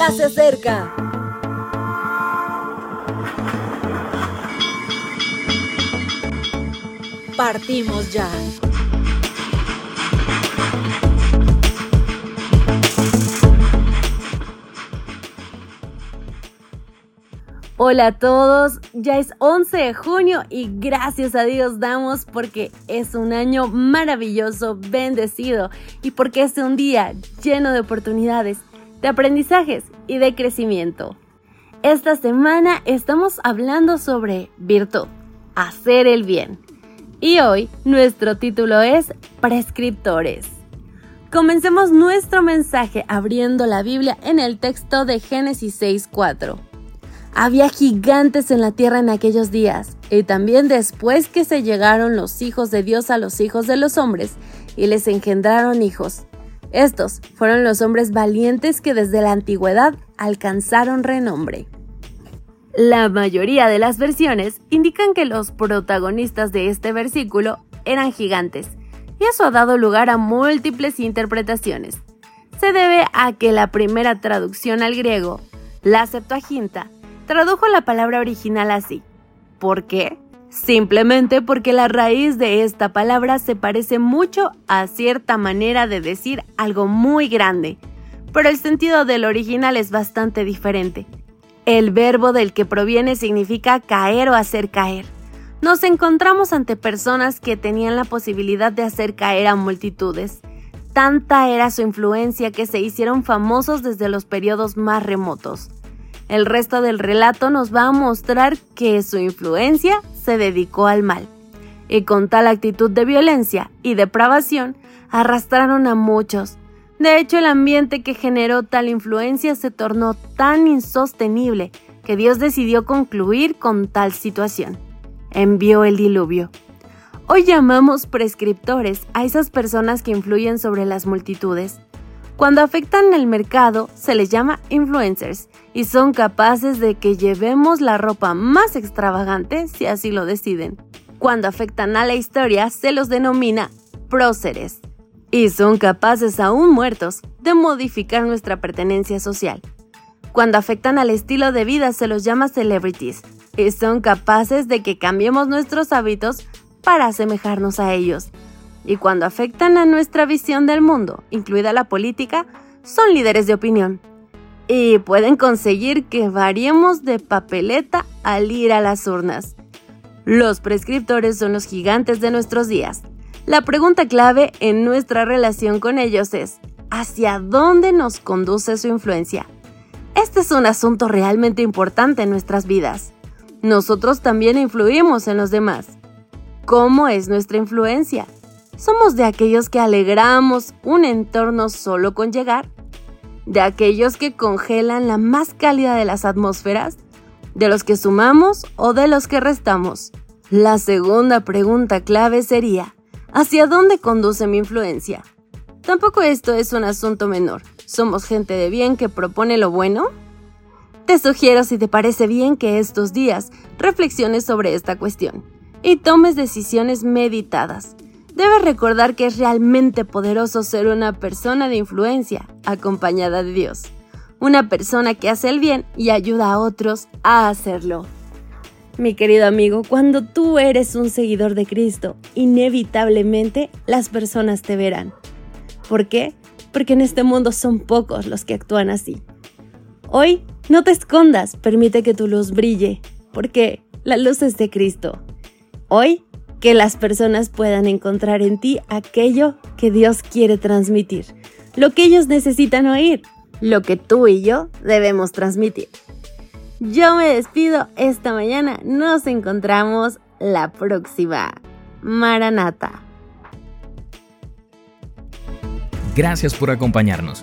ya se acerca. Partimos ya. Hola a todos, ya es 11 de junio y gracias a Dios damos porque es un año maravilloso, bendecido y porque es un día lleno de oportunidades, de aprendizajes y de crecimiento. Esta semana estamos hablando sobre virtud, hacer el bien. Y hoy nuestro título es Prescriptores. Comencemos nuestro mensaje abriendo la Biblia en el texto de Génesis 6.4. Había gigantes en la tierra en aquellos días, y también después que se llegaron los hijos de Dios a los hijos de los hombres, y les engendraron hijos. Estos fueron los hombres valientes que desde la antigüedad alcanzaron renombre. La mayoría de las versiones indican que los protagonistas de este versículo eran gigantes, y eso ha dado lugar a múltiples interpretaciones. Se debe a que la primera traducción al griego, la Septuaginta, tradujo la palabra original así. ¿Por qué? Simplemente porque la raíz de esta palabra se parece mucho a cierta manera de decir algo muy grande, pero el sentido del original es bastante diferente. El verbo del que proviene significa caer o hacer caer. Nos encontramos ante personas que tenían la posibilidad de hacer caer a multitudes. Tanta era su influencia que se hicieron famosos desde los periodos más remotos. El resto del relato nos va a mostrar que su influencia se dedicó al mal, y con tal actitud de violencia y depravación arrastraron a muchos. De hecho, el ambiente que generó tal influencia se tornó tan insostenible que Dios decidió concluir con tal situación. Envió el diluvio. Hoy llamamos prescriptores a esas personas que influyen sobre las multitudes. Cuando afectan el mercado, se les llama influencers y son capaces de que llevemos la ropa más extravagante si así lo deciden. Cuando afectan a la historia, se los denomina próceres y son capaces, aún muertos, de modificar nuestra pertenencia social. Cuando afectan al estilo de vida, se los llama celebrities y son capaces de que cambiemos nuestros hábitos para asemejarnos a ellos y cuando afectan a nuestra visión del mundo, incluida la política, son líderes de opinión. Y pueden conseguir que variemos de papeleta al ir a las urnas. Los prescriptores son los gigantes de nuestros días. La pregunta clave en nuestra relación con ellos es, ¿hacia dónde nos conduce su influencia? Este es un asunto realmente importante en nuestras vidas. Nosotros también influimos en los demás. ¿Cómo es nuestra influencia? Somos de aquellos que alegramos un entorno solo con llegar, de aquellos que congelan la más cálida de las atmósferas, de los que sumamos o de los que restamos. La segunda pregunta clave sería, ¿hacia dónde conduce mi influencia? Tampoco esto es un asunto menor. ¿Somos gente de bien que propone lo bueno? Te sugiero si te parece bien que estos días reflexiones sobre esta cuestión y tomes decisiones meditadas Debes recordar que es realmente poderoso ser una persona de influencia acompañada de Dios. Una persona que hace el bien y ayuda a otros a hacerlo. Mi querido amigo, cuando tú eres un seguidor de Cristo, inevitablemente las personas te verán. ¿Por qué? Porque en este mundo son pocos los que actúan así. Hoy, no te escondas, permite que tu luz brille, porque la luz es de Cristo. Hoy, que las personas puedan encontrar en ti aquello que Dios quiere transmitir, lo que ellos necesitan oír, lo que tú y yo debemos transmitir. Yo me despido esta mañana, nos encontramos la próxima. Maranata. Gracias por acompañarnos.